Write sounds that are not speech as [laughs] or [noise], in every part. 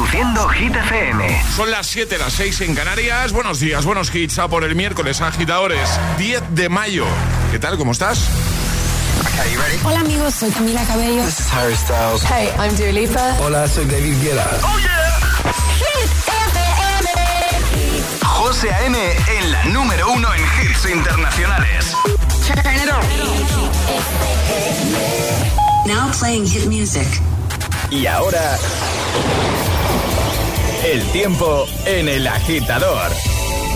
Reproduciendo Hit FM. Son las 7, las 6 en Canarias. Buenos días, buenos hits. A por el miércoles, agitadores. 10 de mayo. ¿Qué tal? ¿Cómo estás? Hola amigos, soy Camila Cabello. This is Harry Styles. Hey, I'm Dua Lipa. Hola, soy David Guetta. ¡Oh, yeah! Hit FM. José A.M. en la número uno en hits internacionales. Turn it on. Now playing hit music. Y ahora... El tiempo en el agitador.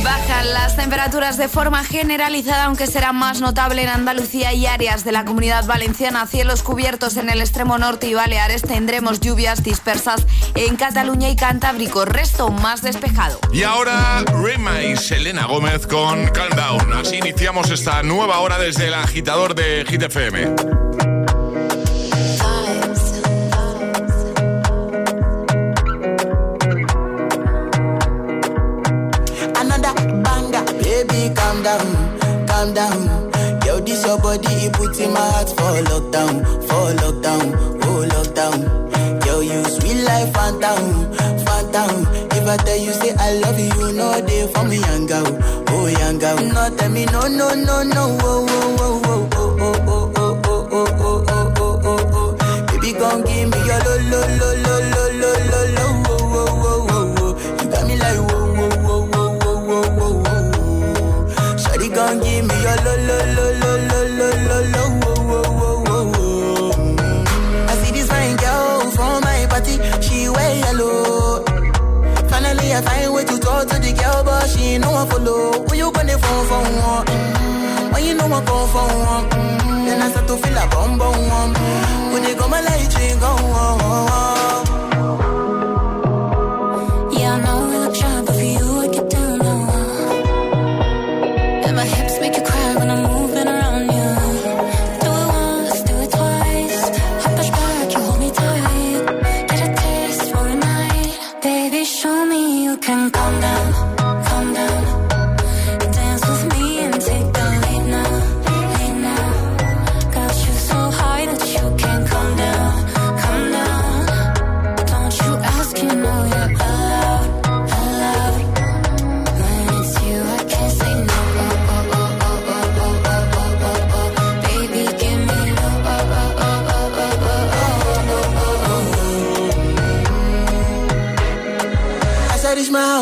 Bajan las temperaturas de forma generalizada, aunque será más notable en Andalucía y áreas de la comunidad valenciana. Cielos cubiertos en el extremo norte y Baleares tendremos lluvias dispersas en Cataluña y Cantábrico. Resto más despejado. Y ahora Rema y Selena Gómez con Calm Down. Así iniciamos esta nueva hora desde el agitador de Hit down, calm down. Yo, this your body, it puts in my heart for lockdown, for lockdown, oh lockdown. Yo, you sweet life, phantom, phantom. If I tell you say I love you, you know they for me, young girl, oh young girl. No, tell me no, no, no, no, oh, oh, oh, oh, oh, oh, oh, oh, oh, oh, oh, oh, oh, oh, oh. Baby, gon' give me your lo, lo, lo, lo, lo, she no one follow. Who you gonna phone for one? Mm, When you know I come for one, mm, then I start to feel a bum bum. When they go my light, go on. Yeah, I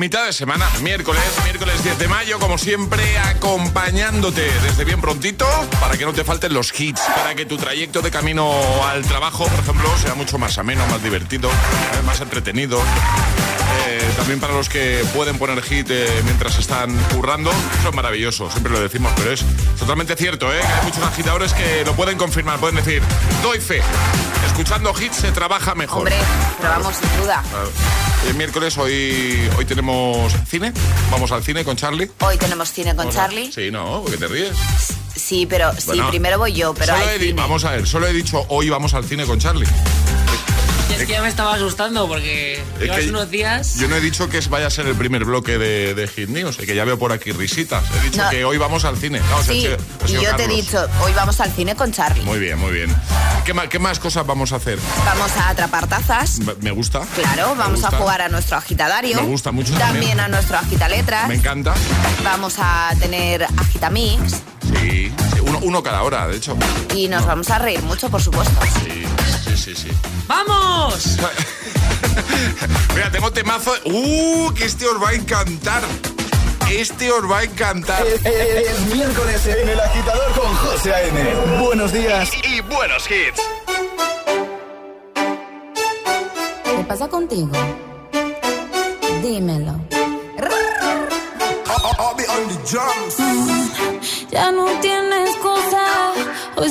mitad de semana, miércoles, miércoles 10 de mayo, como siempre, acompañándote desde bien prontito para que no te falten los hits, para que tu trayecto de camino al trabajo, por ejemplo, sea mucho más ameno, más divertido, eh, más entretenido. Eh, también para los que pueden poner hit eh, mientras están currando, eso es maravilloso, siempre lo decimos, pero es totalmente cierto, ¿eh? hay muchos agitadores que lo pueden confirmar, pueden decir, doy fe, escuchando hits se trabaja mejor. Hombre, pero vamos, sin duda. Claro. El miércoles hoy, hoy tenemos cine. Vamos al cine con Charlie. Hoy tenemos cine con Vamos a- Charlie. Sí, no, porque te ríes. Sí, pero sí, primero voy yo, pero Solo hay he di- cine. vamos a ver, solo he dicho hoy vamos al cine con Charlie. Es que ya me estaba asustando porque Es llevas unos días. Yo no he dicho que vaya a ser el primer bloque de, de Hit News, eh, que ya veo por aquí risitas. He dicho No. que hoy vamos al cine. No, o sea, Sí, y yo te he dicho, hoy vamos al cine con Charlie. Muy bien, muy bien. ¿qué, más, ¿qué más cosas vamos a hacer? Vamos a atrapar tazas. Me- gusta. Claro, vamos a jugar a nuestro agitadario. Me gusta mucho También, también. a nuestro agitaletras. Me encanta. Vamos a tener agitamix Sí, sí, uno, uno cada hora, de hecho. y nos vamos a reír mucho, por supuesto. Sí, sí, sí, sí. ¡Vamos! Mira, tengo temazo. ¡Uh! Que este os va a encantar. Este os va a encantar. Es miércoles en El Agitador con José A.M. Buenos días y buenos hits. ¿Qué pasa contigo? Dímelo. Ya no tiene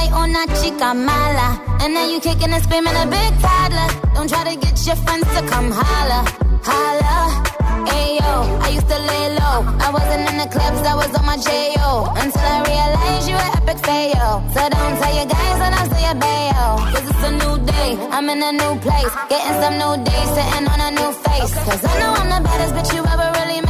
Ahora soy una chica mala. And now you kicking and screaming a big toddler. Don't try to get your friends to come holla. Holla. Ayo, I used to lay low. I wasn't in the clubs, I was on my J.O. Until I realized you were epic fail. So don't tell your guys when I say a bail. Cause it's a new day, I'm in a new place. Getting some new days, sitting on a new face. Cause I know I'm the baddest bitch you ever really met.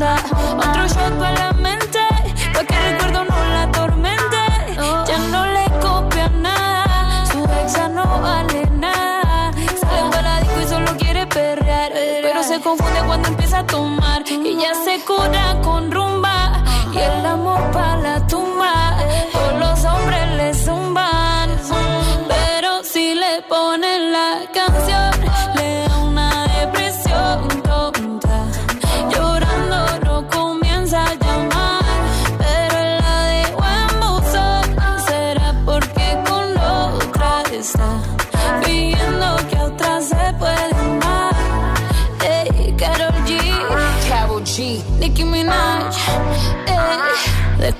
Otro shot para la mente, pa' que el recuerdo no la atormente. Ya no le copia nada, su exa no vale nada. Sale la disco y solo quiere perrear, pero se confunde cuando empieza a tomar. Y ya se cura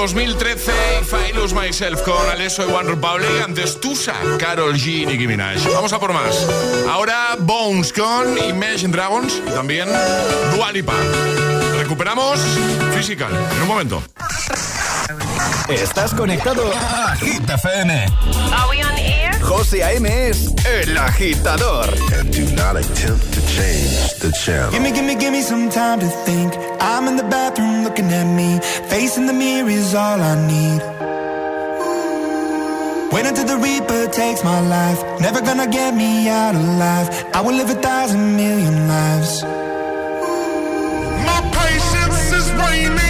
2013, If I Lose Myself con Alesso y One Republic, antes Tusa, Carol G y Nicki Minaj. Vamos a por más. Ahora Bones con Imagine Dragons y también Dualipa. Recuperamos Physical en un momento. Estás conectado a Hit FM. Are we on air? José A.M. es el agitador. and do not attempt to change the channel. Gimme, gimme, gimme some time to think. I'm in the bathroom looking at me. Facing the mirror is all I need. Wait until the Reaper takes my life. Never gonna get me out alive. I will live a thousand million lives. My patience is waning.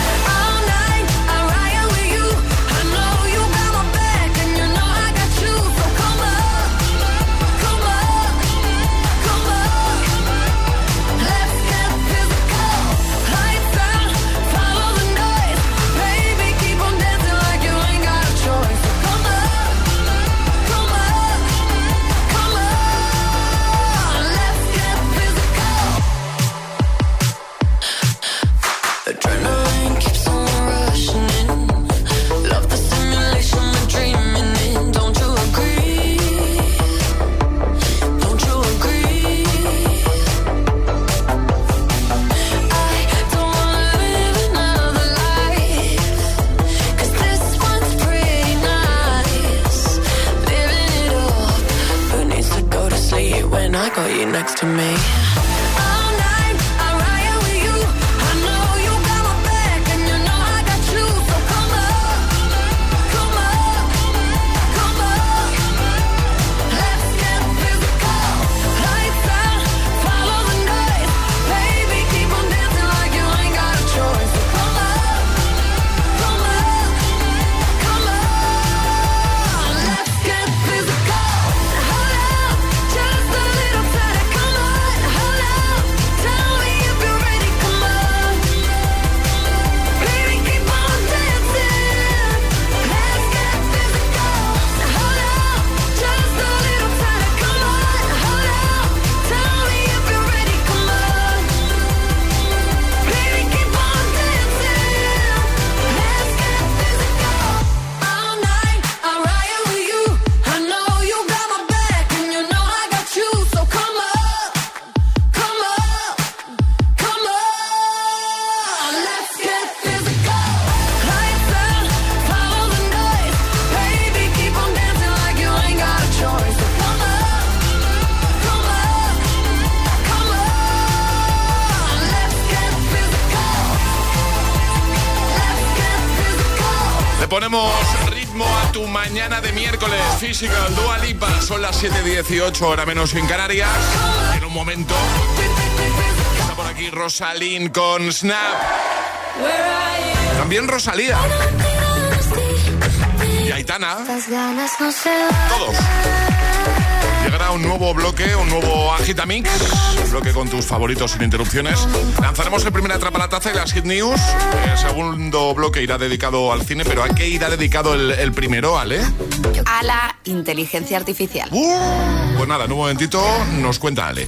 18, hora menos en Canarias. En un momento está por aquí Rosalín con Snap. También Rosalía. Y Aitana. Todos. Un nuevo bloque, un nuevo Agitamix, bloque con tus favoritos sin interrupciones. Lanzaremos el primer Atrapa la Taza y las Hit News. El segundo bloque irá dedicado al cine, pero ¿a qué irá dedicado el, el primero, Ale? A la inteligencia artificial. Uh, pues nada, en un momentito nos cuenta Ale.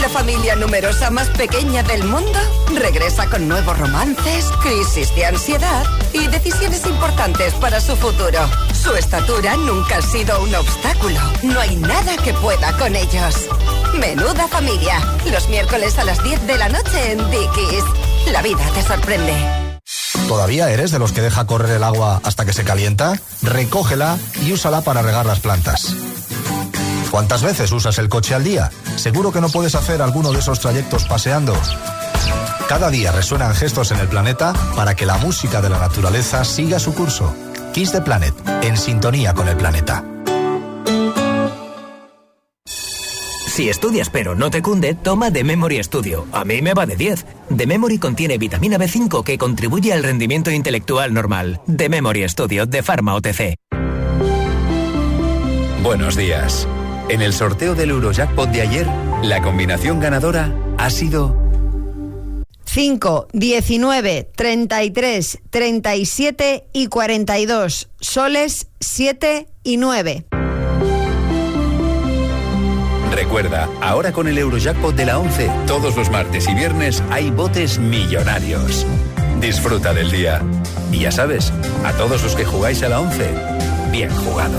La familia numerosa más pequeña del mundo regresa con nuevos romances, crisis de ansiedad y decisiones importantes para su futuro. Su estatura nunca ha sido un obstáculo. No hay nada que pueda con ellos. Menuda familia. Los miércoles a las 10 de la noche en Dickies. La vida te sorprende. ¿Todavía eres de los que deja correr el agua hasta que se calienta? Recógela y úsala para regar las plantas. ¿Cuántas veces usas el coche al día? ¿Seguro que no puedes hacer alguno de esos trayectos paseando? Cada día resuenan gestos en el planeta para que la música de la naturaleza siga su curso. Kiss the Planet, en sintonía con el planeta. Si estudias pero no te cunde, toma The Memory Studio. A mí me va de 10. The Memory contiene vitamina B5 que contribuye al rendimiento intelectual normal. The Memory Studio de Pharma OTC. Buenos días. En el sorteo del Eurojackpot de ayer, la combinación ganadora ha sido 5, 19, 33, 37 y 42. Soles 7 y 9. Recuerda, ahora con el Eurojackpot de la 11, todos los martes y viernes hay botes millonarios. Disfruta del día. Y ya sabes, a todos los que jugáis a la 11, bien jugado.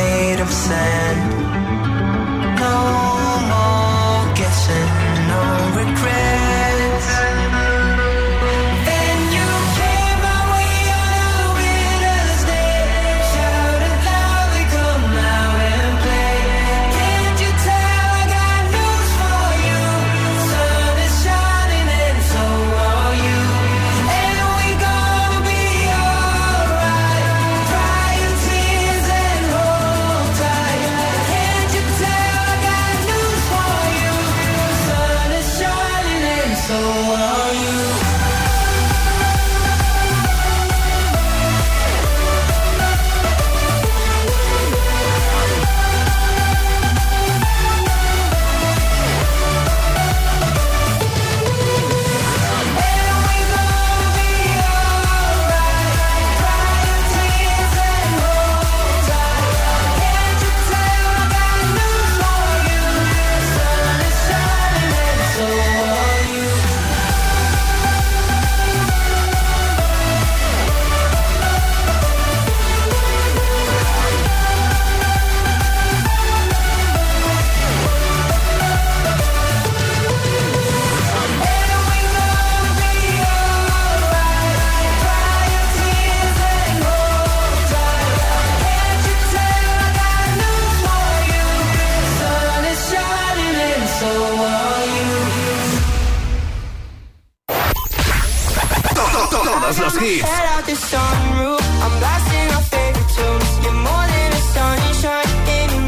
todos los hits.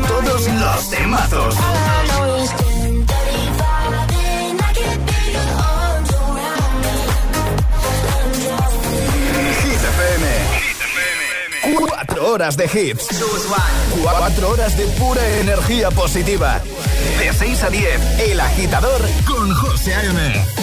Todos los temazos. Hit FM. Cuatro horas de hits. Cuatro horas de pura energía positiva. De 6 a 10, El Agitador con José A.M.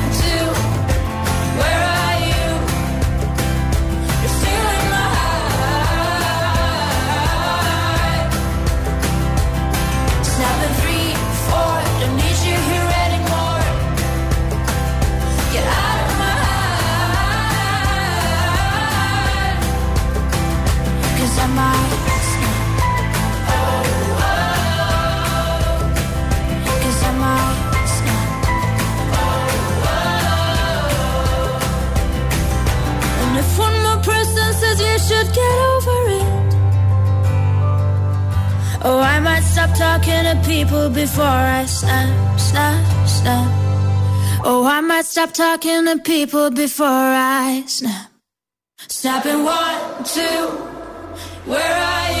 Stop talking to people before I snap. Stop in one, two, where are you?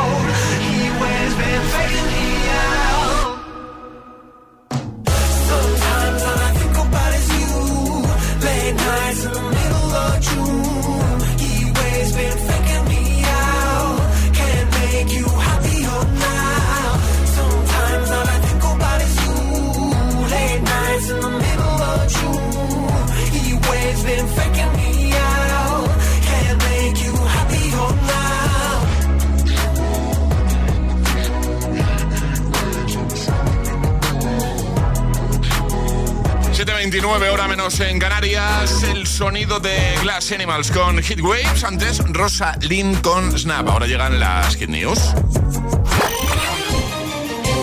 7.29 hora menos en Canarias, el sonido de Glass Animals con Hit Waves, antes Rosa Lynn con Snap. Ahora llegan las Hit News.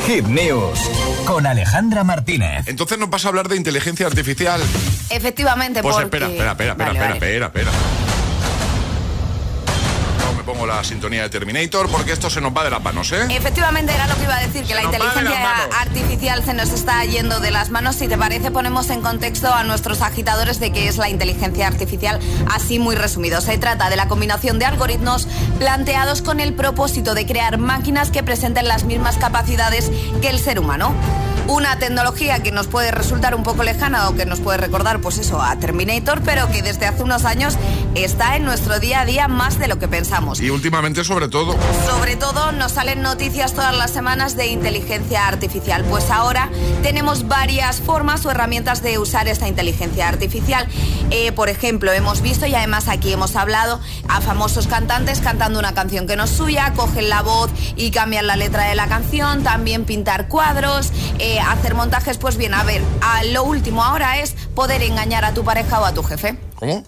Hit News con Alejandra Martínez. Entonces nos vas a hablar de inteligencia artificial. Efectivamente, Pues porque... espera, espera, espera, espera, Vale, espera, vale. espera, espera. Pongo la sintonía de Terminator porque esto se nos va de las manos, ¿eh? Efectivamente, era lo que iba a decir, que la inteligencia artificial se nos está yendo de las manos. Si te parece, ponemos en contexto a nuestros agitadores de qué es la inteligencia artificial, así muy resumido. Se trata de la combinación de algoritmos planteados con el propósito de crear máquinas que presenten las mismas capacidades que el ser humano. Una tecnología que nos puede resultar un poco lejana o que nos puede recordar, pues eso, a Terminator, pero que desde hace unos años está en nuestro día a día más de lo que pensamos. Y últimamente sobre todo. Sobre todo nos salen noticias todas las semanas de inteligencia artificial. Pues ahora tenemos varias formas o herramientas de usar esta inteligencia artificial. Eh, por ejemplo, hemos visto y además aquí hemos hablado a famosos cantantes cantando una canción que no es suya, cogen la voz y cambian la letra de la canción, también pintar cuadros, eh, hacer montajes. Pues bien, a ver, a lo último ahora es poder engañar a tu pareja o a tu jefe. ¿Cómo?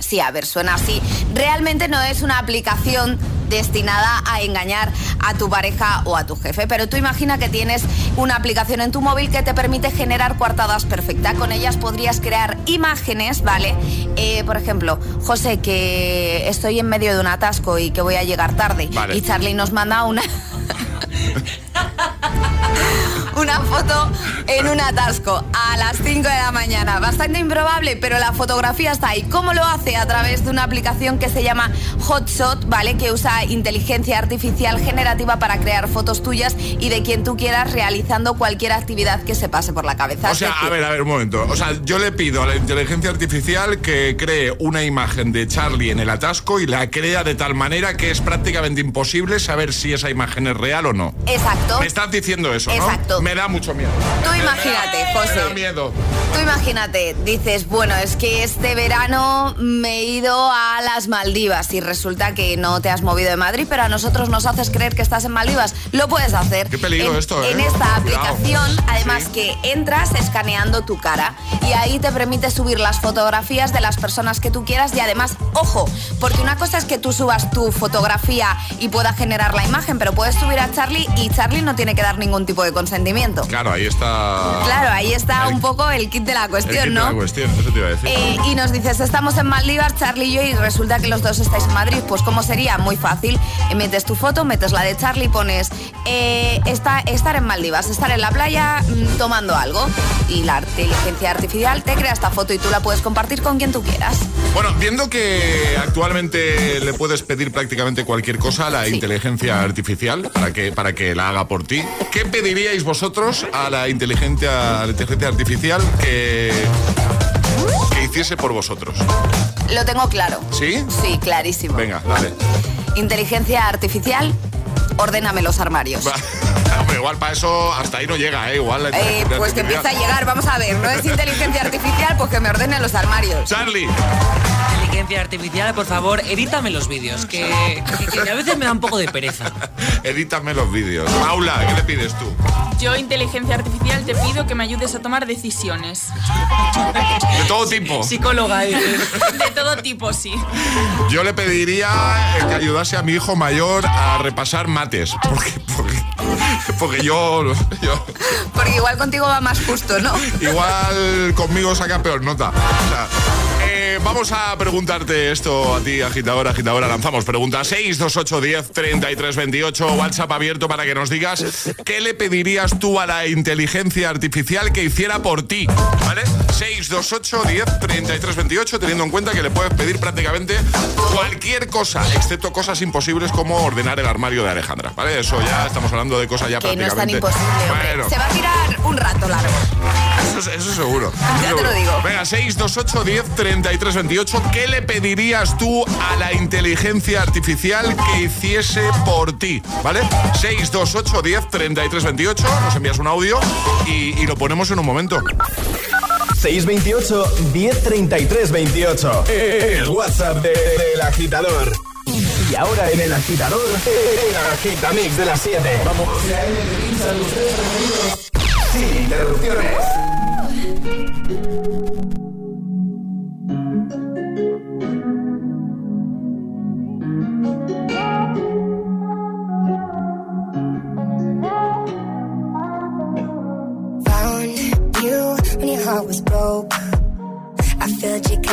Sí, a ver, suena así. Realmente no es una aplicación destinada a engañar a tu pareja o a tu jefe, pero tú imagina que tienes una aplicación en tu móvil que te permite generar coartadas perfectas. Con ellas podrías crear imágenes, ¿vale? Eh, por ejemplo, José, que estoy en medio de un atasco y que voy a llegar tarde. Vale. Y Charlie nos manda una... [laughs] [laughs] una foto en un atasco a las 5 de la mañana. Bastante improbable, pero la fotografía está ahí. ¿Cómo lo hace? A través de una aplicación que se llama Hotshot, ¿vale? Que usa inteligencia artificial generativa para crear fotos tuyas y de quien tú quieras realizando cualquier actividad que se pase por la cabeza. O sea, a ver, a ver, un momento. O sea, yo le pido a la inteligencia artificial que cree una imagen de Charlie en el atasco y la crea de tal manera que es prácticamente imposible saber si esa imagen es real o no. Exacto. Me estás diciendo eso, ¿no? Exacto. Me da mucho miedo. Tú Me- me da- imagínate, Me José. da miedo. Tú imagínate, dices, bueno, es que este verano me he ido a las Maldivas y resulta que no te has movido de Madrid, pero a nosotros nos haces creer que estás en Maldivas. Lo puedes hacer. Qué peligro en, esto, ¿eh? En esta Cuidado. aplicación, además que entras escaneando tu cara y ahí te permite subir las fotografías de las personas que tú quieras y además, ojo, porque una cosa es que tú subas tu fotografía y pueda generar la imagen, pero puedes subir a Charlie y Charlie no tiene que dar ningún tipo de consentimiento. Claro, ahí está. Claro, ahí está El- un poco el kit de la el cuestión, kit de ¿no? la cuestión, eso te iba a decir. Eh, y nos dices, estamos en Maldivas, Charlie y yo, y resulta que los dos estáis en Madrid. Pues, ¿cómo sería? Muy fácil. Eh, metes tu foto, metes la de Charlie, pones eh, está- estar en Maldivas, estar en la playa mm, tomando algo. Y la inteligencia artificial te crea esta foto y tú la puedes compartir con quien tú quieras. Bueno, viendo que actualmente le puedes pedir prácticamente cualquier cosa a la inteligencia artificial para que, para que la haga por ti, ¿qué pediríais vosotros a la inteligencia, a la inteligencia artificial que, que hiciese por vosotros? Lo tengo claro. ¿Sí? Sí, clarísimo. Venga, dale. Inteligencia artificial, ordéname los armarios. Hombre, igual para eso hasta ahí no llega, ¿eh? Igual la Eh, pues que empieza a llegar, vamos a ver, no es inteligencia artificial, pues que me ordene los armarios. Charlie. Inteligencia artificial, por favor, edítame los vídeos, que, que- que a veces me da un poco de pereza. [laughs] Edítame los vídeos. Paula, ¿qué le pides tú? Yo, inteligencia artificial, te pido que me ayudes a tomar decisiones. De todo tipo. Psicóloga, dices. [laughs] De todo tipo, sí. Yo le pediría eh, que ayudase a mi hijo mayor a repasar mates. Porque, porque, [laughs] porque yo, yo Porque igual contigo va más justo, ¿no? igual conmigo saca peor nota. O sea, eh, vamos a preguntarte esto a ti, agitadora, agitadora. Lanzamos pregunta 628 10 33 28, WhatsApp abierto para que nos digas qué le pedirías tú a la inteligencia artificial que hiciera por ti, ¿vale? 628 10 33 28, teniendo en cuenta que le puedes pedir prácticamente cualquier cosa, excepto cosas imposibles como ordenar el armario de Alejandra, ¿vale? Eso ya estamos hablando de cosas ya Que no es tan prácticamente. imposible. Bueno, Se va a tirar un rato largo. eso, eso seguro. Ya te lo digo. Venga, 628 10 33 28. ¿Qué le pedirías tú a la inteligencia artificial que hiciese por ti? ¿Vale? 628 10 33 28. Nos envías un audio y, y lo ponemos en un momento. 628 1033 28. El WhatsApp de- del agitador. Y ahora en el agitador, el agitamix de las 7. Vamos. Sin interrupciones.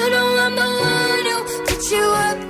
You know I'm the one who put you up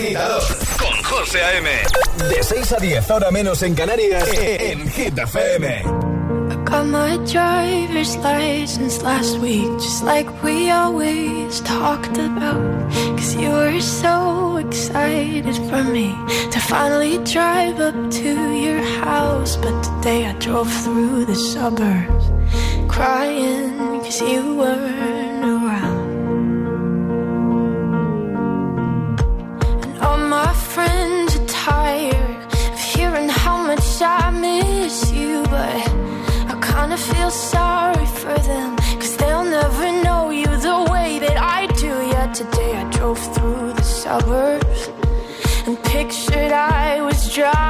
agitador con José A.M. De 6 a 10, ahora menos en Canarias, en Hit FM. Got my driver's license last week, just like we always talked about. Cause you were so excited for me to finally drive up to your house. But today I drove through the suburbs crying cause you weren't suburbs And pictured I was driving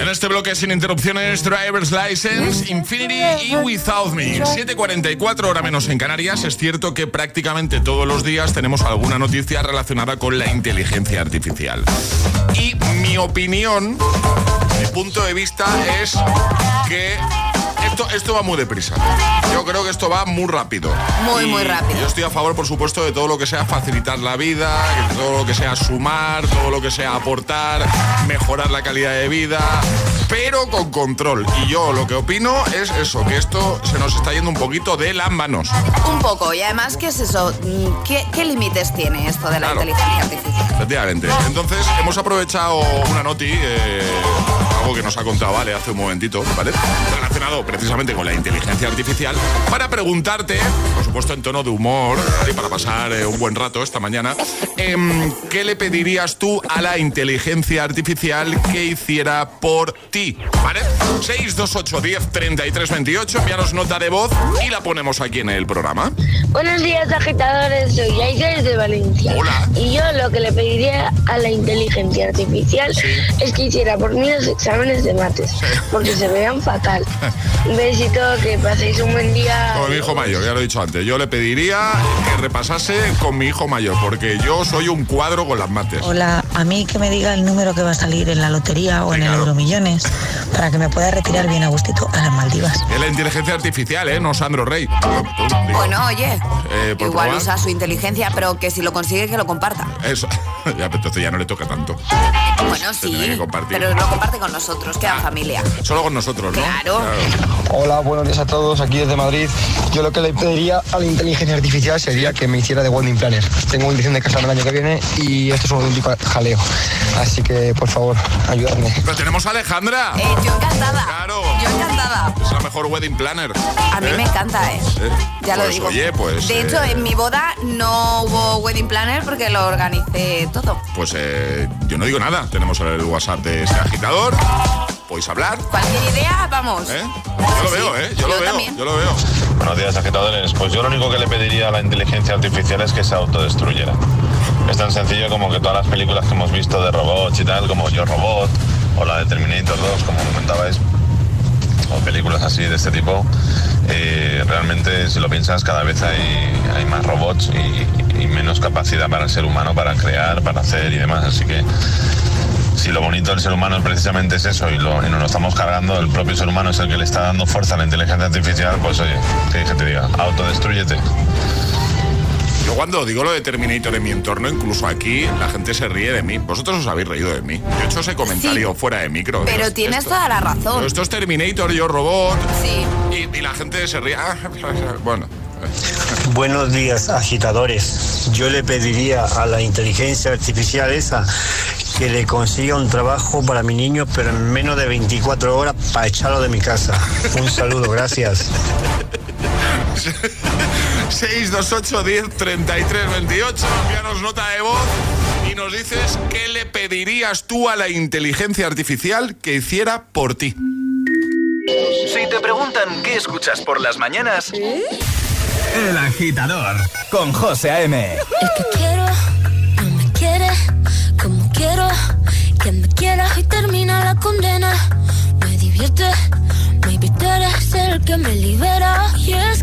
En este bloque sin interrupciones, Driver's License, Infinity y Without Me. 7.44 hora menos en Canarias. Es cierto que prácticamente todos los días tenemos alguna noticia relacionada con la inteligencia artificial. Y mi opinión, mi punto de vista es que esto, esto va muy deprisa. Yo creo que esto va muy rápido. Muy, Y muy rápido. Yo estoy a favor, por supuesto, de todo lo que sea facilitar la vida, todo lo que sea sumar, todo lo que sea aportar, mejorar la calidad de vida, pero con control. Y yo lo que opino es eso, que esto se nos está yendo un poquito de las manos. Un poco, y además, ¿qué es eso? Mm, ¿Qué, qué límites tiene esto de la inteligencia artificial? Efectivamente. Entonces, hemos aprovechado una noti, eh, algo que nos ha contado Vale hace un momentito, ¿vale? Relacionado precisamente con la inteligencia artificial, para preguntarte, por supuesto en tono de humor, ¿vale? para pasar eh, un buen rato esta mañana, em, ¿qué le pedirías tú a la inteligencia artificial que hiciera por ti? ¿Vale? 628 10 33 28, envíanos nota de voz y la ponemos aquí en el programa. Buenos días, agitadores. Soy Aida desde Valencia. Hola. Y yo lo que le pediría a la inteligencia artificial es que hiciera por mí los exámenes de mates, porque se vean fatal. Un besito, que paséis un buen día. Con mi hijo mayor, ya lo he dicho antes. Yo le pediría que repasase con mi hijo mayor, porque yo soy un cuadro con las mates. Hola, a mí que me diga el número que va a salir en la lotería o en el Euromillones para que me pueda retirar bien a gustito a las Maldivas. Es la inteligencia artificial, ¿eh? No Sandro Rey. Bueno, oye, Eh, igual probar. usa su inteligencia, pero que si lo consigue, que lo comparta. Eso. [laughs] ya, entonces ya no le toca tanto. Bueno, Se sí, pero lo comparte con nosotros, queda familia. Solo con nosotros, ¿no? Claro. Hola, buenos días a todos, aquí desde Madrid. Yo lo que le pediría a la inteligencia artificial sería que me hiciera de wedding planner. Tengo intención de casarme el año que viene y esto es un auténtico jaleo. Así que, por favor, ayudadme. Pero tenemos a Alejandra. Eh, yo encantada. Claro. Yo encantada. Es la mejor wedding planner. A mí ¿Eh? me encanta, ¿eh? ¿Eh? Ya lo Pues, digo. Oye, pues. de eh, hecho, en mi boda no hubo wedding planner porque lo organicé todo. Pues eh, yo no digo nada. Tenemos el WhatsApp de este agitador. Podéis hablar. Cualquier idea, vamos. ¿Eh? Yo lo veo, ¿eh? Yo, lo veo. también. Yo lo veo. Buenos días, agitadores. Pues yo lo único que le pediría a la inteligencia artificial es que se autodestruyera. Es tan sencillo como que todas las películas que hemos visto de robots y tal, como Yo Robot o la de Terminator 2, como comentabais, o películas así de este tipo, eh, realmente si lo piensas cada vez hay, hay más robots y, y menos capacidad para el ser humano para crear, para hacer y demás. Así que si lo bonito del ser humano precisamente es eso y, lo, y nos lo estamos cargando, el propio ser humano es el que le está dando fuerza a la inteligencia artificial, pues oye, que que te diga, autodestruyete. Yo cuando digo lo de Terminator en mi entorno, incluso aquí, la gente se ríe de mí. Vosotros os habéis reído de mí. Yo he hecho ese comentario fuera de micro. Pero tienes esto- toda la razón. Esto es Terminator, yo robot. Sí. Y, y la gente se ríe. Ah, [laughs] bueno. [laughs] Buenos días, agitadores. Yo le pediría a la inteligencia artificial esa que le consiga un trabajo para mi niño, pero en menos de 24 horas para echarlo de mi casa. Un saludo, gracias. 628 10 33 28. Envíanos nota de voz y nos dices qué le pedirías tú a la inteligencia artificial que hiciera por ti. Si te preguntan qué escuchas por las mañanas, El Agitador con José A.M. El que quiero no me quiere como quiero. Que me quiera y termina la condena. Me divierte, tú eres el que me libera. Y es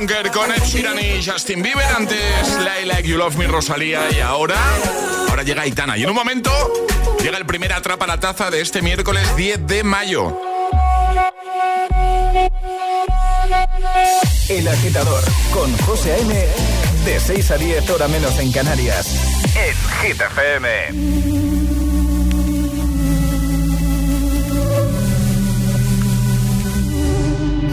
I care con Ed Sheeran y Justin Bieber. Antes Lie Like You Love Me, Rosalía. Y ahora, ahora llega Aitana. Y en un momento llega el primer Atrapa la Taza de este miércoles 10 de mayo. El agitador con José A.M. De 6 a 10 hora menos en Canarias. En Hit FM.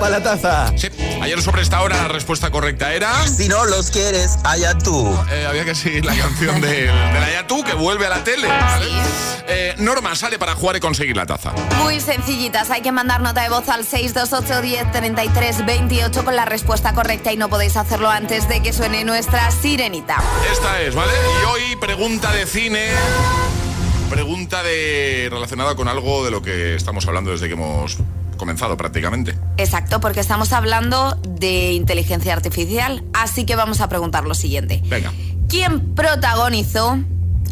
Atrapa la Taza. Sí, ayer sobre esta hora la respuesta correcta era... Si no los quieres, allá tú. Eh, había que seguir la canción de, de la Ya tú, que vuelve a la tele. ¿vale? Eh, Norma sale para jugar y conseguir la taza. Muy sencillitas, hay que mandar nota de voz al 628 10 33 28 con la respuesta correcta y no podéis hacerlo antes de que suene nuestra sirenita. Esta es, ¿vale? Y hoy pregunta de cine. Pregunta de relacionada con algo de lo que estamos hablando desde que hemos comenzado prácticamente. Exacto, porque estamos hablando de inteligencia artificial, así que vamos a preguntar lo siguiente. Venga. ¿Quién protagonizó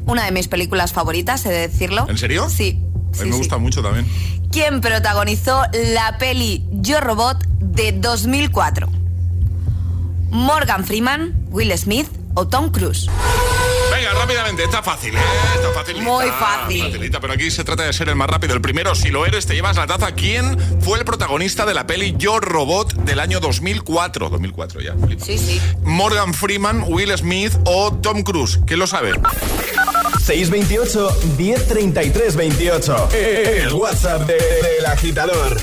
una de mis películas favoritas, he de decirlo? ¿En serio? Sí. A mí me gusta mucho también. ¿Quién protagonizó la peli Yo Robot de 2004? ¿Morgan Freeman, Will Smith o Tom Cruise? Venga, rápidamente, está fácil, ¿eh? Está facilita, Muy fácil. facilita, pero aquí se trata de ser el más rápido. El primero, si lo eres, te llevas la taza. ¿Quién fue el protagonista de la peli Yo Robot del año 2004? 2004 ya, flipa. Sí, sí. Morgan Freeman, Will Smith o Tom Cruise. ¿Quién lo sabe? 628 1033 28. El WhatsApp de- del agitador.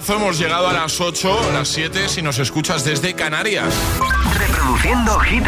Hemos llegado a las 8, las 7 si nos escuchas desde Canarias. Reproduciendo Hit.